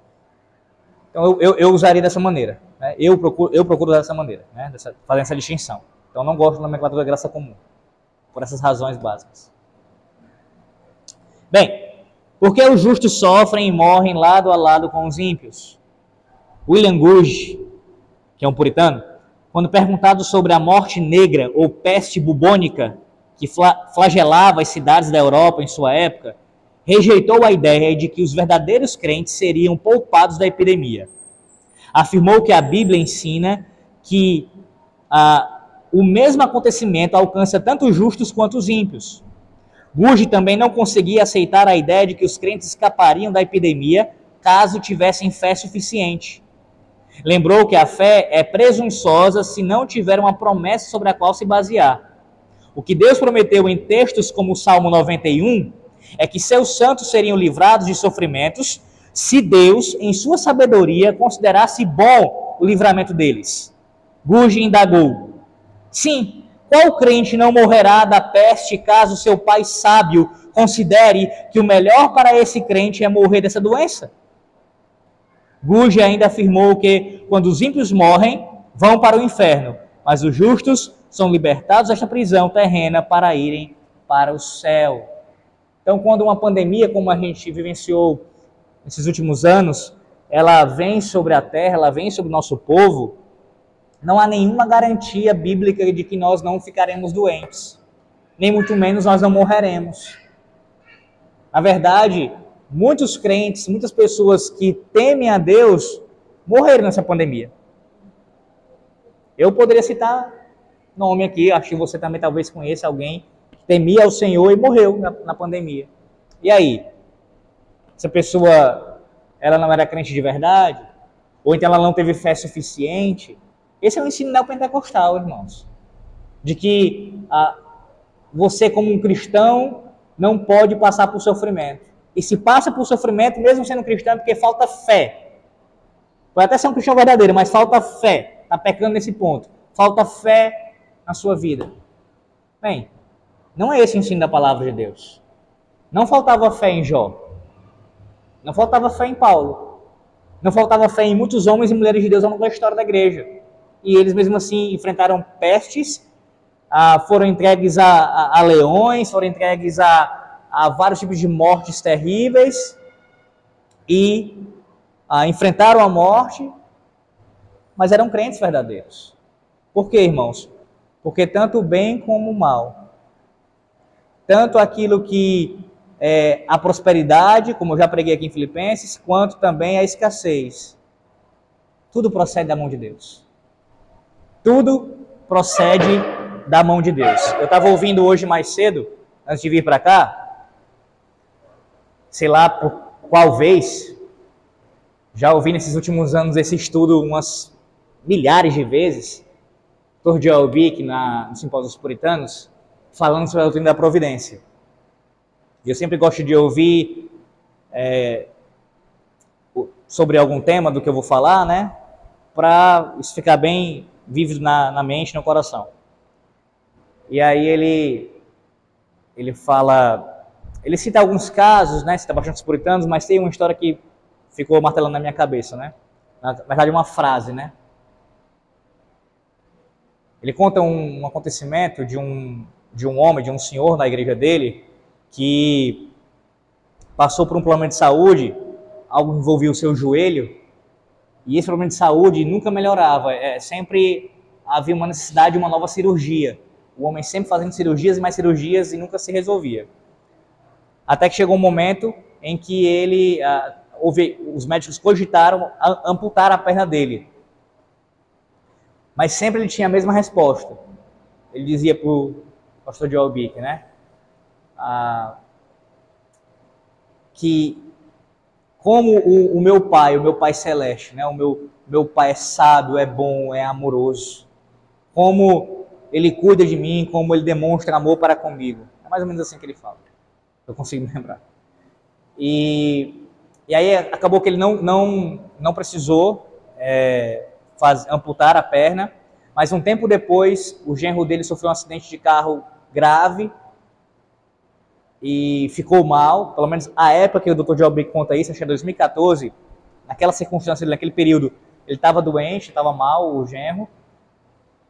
Então eu, eu, eu usaria dessa maneira. Né? Eu, procuro, eu procuro usar dessa maneira, né? Dessa, fazendo essa distinção. Então não gosto da nomenclatura graça comum por essas razões básicas. Bem, por que os justos sofrem e morrem lado a lado com os ímpios? William Gouge, que é um puritano, quando perguntado sobre a morte negra ou peste bubônica que flagelava as cidades da Europa em sua época, rejeitou a ideia de que os verdadeiros crentes seriam poupados da epidemia. Afirmou que a Bíblia ensina que ah, o mesmo acontecimento alcança tanto os justos quanto os ímpios. Gurge também não conseguia aceitar a ideia de que os crentes escapariam da epidemia caso tivessem fé suficiente. Lembrou que a fé é presunçosa se não tiver uma promessa sobre a qual se basear. O que Deus prometeu em textos como o Salmo 91 é que seus santos seriam livrados de sofrimentos se Deus, em sua sabedoria, considerasse bom o livramento deles. Gurge indagou: Sim, qual crente não morrerá da peste caso seu pai sábio considere que o melhor para esse crente é morrer dessa doença? Guge ainda afirmou que quando os ímpios morrem, vão para o inferno, mas os justos são libertados desta prisão terrena para irem para o céu. Então, quando uma pandemia como a gente vivenciou nesses últimos anos, ela vem sobre a terra, ela vem sobre o nosso povo, não há nenhuma garantia bíblica de que nós não ficaremos doentes, nem muito menos nós não morreremos. Na verdade, muitos crentes, muitas pessoas que temem a Deus morreram nessa pandemia. Eu poderia citar nome aqui, acho que você também talvez conheça alguém que temia ao Senhor e morreu na, na pandemia. E aí? Essa pessoa, ela não era crente de verdade? Ou então ela não teve fé suficiente? Esse é o ensino neopentecostal, irmãos. De que ah, você, como um cristão, não pode passar por sofrimento. E se passa por sofrimento, mesmo sendo cristão, é porque falta fé. Pode até ser um cristão verdadeiro, mas falta fé. Está pecando nesse ponto. Falta fé na sua vida. Bem, não é esse o ensino da palavra de Deus. Não faltava fé em Jó. Não faltava fé em Paulo. Não faltava fé em muitos homens e mulheres de Deus ao longo da história da igreja e eles mesmo assim enfrentaram pestes, ah, foram entregues a, a, a, leões, foram entregues a, a, vários tipos de mortes terríveis e ah, enfrentaram a morte, mas eram crentes verdadeiros. Por quê, irmãos? Porque tanto o bem como o mal, tanto aquilo que é a prosperidade, como eu já preguei aqui em Filipenses, quanto também a escassez, Tudo procede da mão de Deus. Tudo procede da mão de Deus. Eu estava ouvindo hoje mais cedo, antes de vir para cá, sei lá por qual vez, já ouvi nesses últimos anos esse estudo umas milhares de vezes, Dr. Joel Bick, na, no Puritanos, falando sobre a doutrina da providência. E eu sempre gosto de ouvir é, sobre algum tema do que eu vou falar, né? Para isso ficar bem vivo na, na mente, no coração. E aí ele ele fala, ele cita alguns casos, né? Cita bastante os puritanos, mas tem uma história que ficou martelando na minha cabeça, né? Na verdade, uma frase, né? Ele conta um, um acontecimento de um de um homem, de um senhor na igreja dele, que passou por um problema de saúde, algo envolvia o seu joelho, e esse problema de saúde nunca melhorava, é, sempre havia uma necessidade de uma nova cirurgia. O homem sempre fazendo cirurgias e mais cirurgias e nunca se resolvia. Até que chegou um momento em que ele, ah, houve, os médicos cogitaram amputar a perna dele. Mas sempre ele tinha a mesma resposta. Ele dizia para o pastor Joel Bick, né? Ah, que como o, o, meu pai, o meu pai celeste, né? O meu, meu pai é sábio, é bom, é amoroso. Como ele cuida de mim, como ele demonstra amor para comigo. É mais ou menos assim que ele fala. Eu consigo me lembrar. E, e aí acabou que ele não, não, não precisou é, faz, amputar a perna, mas um tempo depois o genro dele sofreu um acidente de carro grave e ficou mal, pelo menos a época que o Dr. Job conta isso, acho que é 2014, naquela circunstância, naquele período, ele estava doente, estava mal, o genro,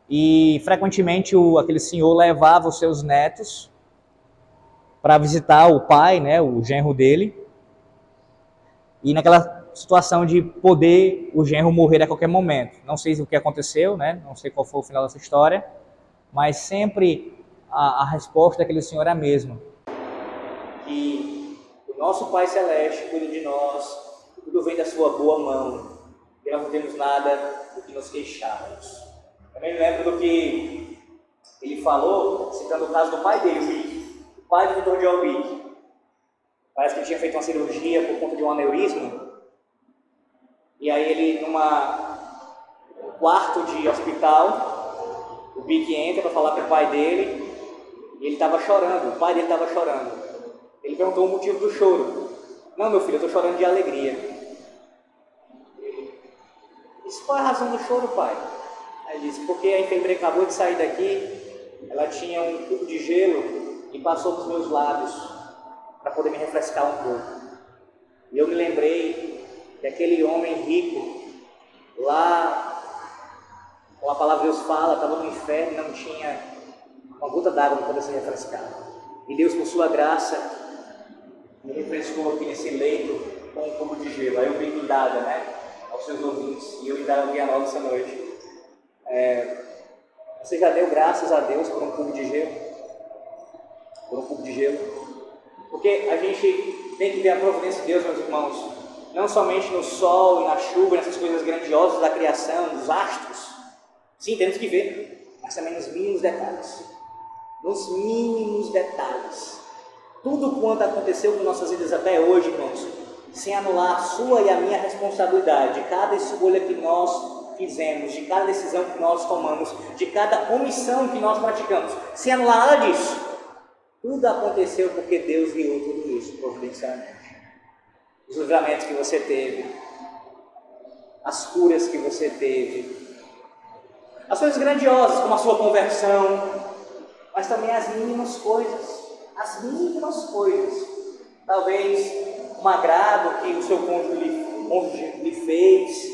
e frequentemente o, aquele senhor levava os seus netos para visitar o pai, né, o genro dele, e naquela situação de poder o genro morrer a qualquer momento. Não sei o que aconteceu, né, não sei qual foi o final dessa história, mas sempre a, a resposta daquele senhor é a mesma o nosso Pai Celeste cuida de nós, tudo vem da sua boa mão, e nós não temos nada do que nos queixarmos. Também lembro do que ele falou, citando o caso do pai dele, o o pai do Dr. John Wick. Parece que ele tinha feito uma cirurgia por conta de um aneurisma, e aí ele, numa quarto de hospital, o Vic entra para falar com o pai dele, e ele estava chorando, o pai dele estava chorando. Ele perguntou o motivo do choro. Não, meu filho, eu estou chorando de alegria. Disse, qual é a razão do choro, pai? Aí ele disse, porque a enfermeira acabou de sair daqui, ela tinha um cubo de gelo e passou nos meus lábios para poder me refrescar um pouco. E eu me lembrei que aquele homem rico, lá, como a palavra de Deus fala, estava no inferno, não tinha uma gota d'água para poder se refrescar. E Deus, por sua graça, me refrescou aqui nesse leito com um cubo de gelo. Aí eu vi indaga, né, aos seus ouvintes, e eu indago a nova essa noite. É, você já deu graças a Deus por um cubo de gelo? Por um cubo de gelo? Porque a gente tem que ver a providência de Deus, meus irmãos, não somente no sol e na chuva, nessas coisas grandiosas da criação, dos astros. Sim, temos que ver, mas também nos mínimos detalhes. Nos mínimos detalhes tudo quanto aconteceu com nossas vidas até hoje, irmãos, sem anular a sua e a minha responsabilidade, de cada escolha que nós fizemos, de cada decisão que nós tomamos, de cada omissão que nós praticamos, sem anular nada disso. Tudo aconteceu porque Deus guiou tudo isso providencialmente. Os livramentos que você teve, as curas que você teve, as coisas grandiosas, como a sua conversão, mas também as mínimas coisas as mínimas coisas. Talvez um agrado que o seu cônjuge lhe, cônjuge lhe fez,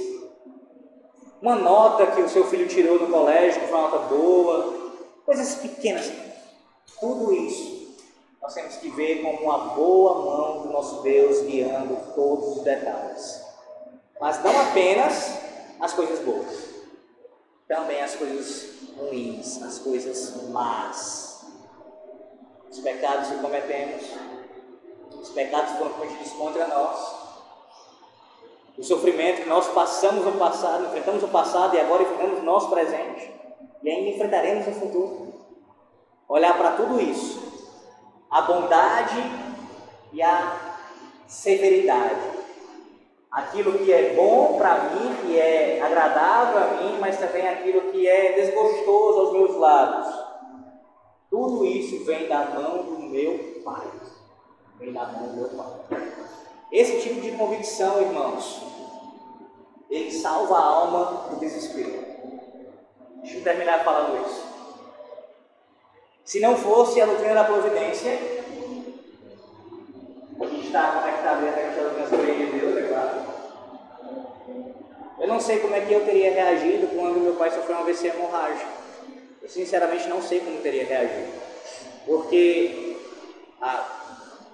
uma nota que o seu filho tirou no colégio, que foi uma nota boa, coisas pequenas. Tudo isso nós temos que ver como uma boa mão do nosso Deus guiando todos os detalhes. Mas não apenas as coisas boas, também as coisas ruins, as coisas más os pecados que cometemos, os pecados foram cometidos contra nós. o sofrimento que nós passamos no passado, enfrentamos o passado e agora enfrentamos o nosso presente, e ainda enfrentaremos no futuro. Olhar para tudo isso, a bondade e a severidade. Aquilo que é bom para mim, que é agradável a mim, mas também aquilo que é desgostoso aos meus lados. Tudo isso vem da mão do meu Pai. Vem da mão do meu Pai. Esse tipo de convicção, irmãos, ele salva a alma do desespero. Deixa eu terminar falando isso. Se não fosse a doutrina da providência, a gente está conectado dentro da doutrina da de Deus, é claro. Eu não sei como é que eu teria reagido quando meu pai sofreu uma AVC hemorrágico. Eu sinceramente não sei como teria reagido. Porque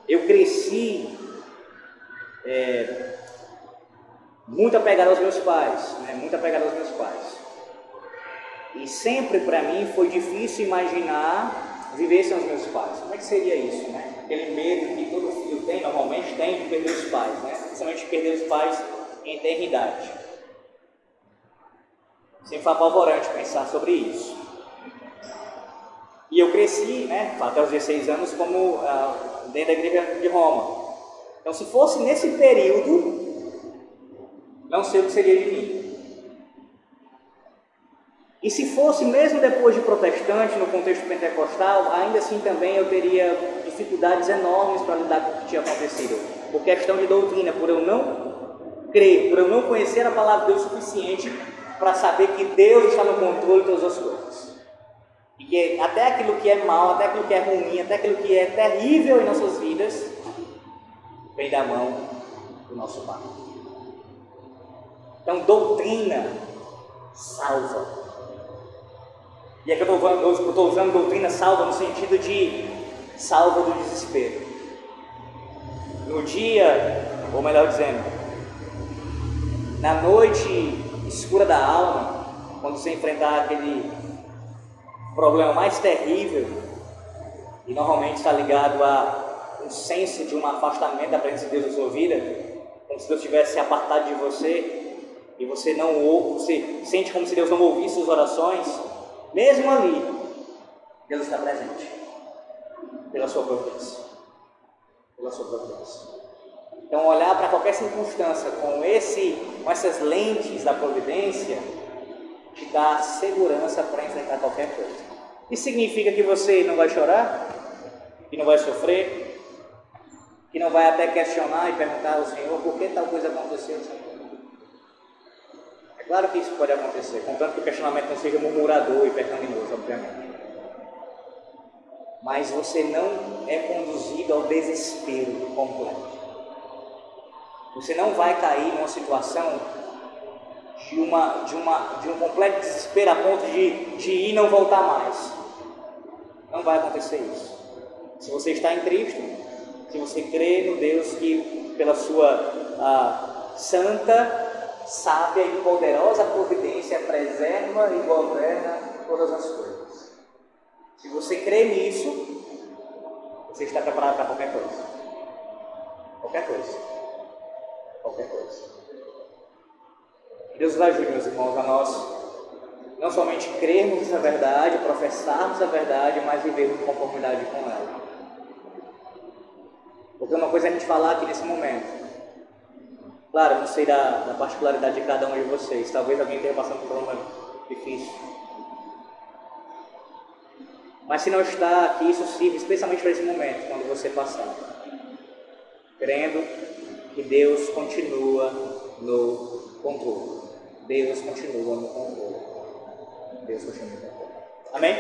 eu cresci é, muito apegado aos meus pais, né? muito apegado aos meus pais. E sempre para mim foi difícil imaginar viver sem os meus pais. Como é que seria isso, né? Aquele medo que todo filho tem, normalmente tem, de perder os pais, né? Principalmente perder os pais em eternidade. Sempre foi apavorante pensar sobre isso. E eu cresci, né, até os 16 anos, como uh, dentro da igreja de Roma. Então, se fosse nesse período, não sei o que seria de mim. E se fosse mesmo depois de protestante, no contexto pentecostal, ainda assim também eu teria dificuldades enormes para lidar com o que tinha acontecido. Por questão de doutrina, por eu não crer, por eu não conhecer a palavra de Deus suficiente para saber que Deus está no controle de todas as coisas. E que até aquilo que é mal, até aquilo que é ruim, até aquilo que é terrível em nossas vidas, vem da mão do nosso Pai. Então, doutrina salva. E é que eu estou usando doutrina salva no sentido de salva do desespero. No dia, ou melhor dizendo, na noite escura da alma, quando você enfrentar aquele problema mais terrível, e normalmente está ligado a um senso de um afastamento da presença de Deus na sua vida, como se Deus tivesse apartado de você e você não ouve, você sente como se Deus não ouvisse suas orações, mesmo ali, Deus está presente pela sua providência. Pela sua providência. Então, olhar para qualquer circunstância com, esse, com essas lentes da providência te dá segurança para enfrentar qualquer coisa. Isso significa que você não vai chorar, que não vai sofrer, que não vai até questionar e perguntar ao Senhor por que tal coisa aconteceu, É claro que isso pode acontecer, contanto que o questionamento não seja murmurador e pecaminoso, obviamente. Mas você não é conduzido ao desespero completo. Você não vai cair numa situação de, uma, de, uma, de um completo desespero a ponto de, de ir e não voltar mais. Não vai acontecer isso. Se você está em Cristo, se você crê no Deus que, pela sua ah, santa, sábia e poderosa providência, preserva e governa todas as coisas. Se você crê nisso, você está preparado para qualquer coisa. Qualquer coisa. Qualquer coisa. Deus ajude, meus irmãos, a nós não somente crermos essa verdade, professarmos a verdade, mas vivermos em conformidade com ela. Porque uma coisa é a gente falar aqui nesse momento. Claro, não sei da, da particularidade de cada um de vocês. Talvez alguém tenha passado por um problema difícil. Mas se não está aqui, isso sirva especialmente para esse momento, quando você passar. Crendo que Deus continua no controle. Deus continua no controle. Deus continua no controle. Amém?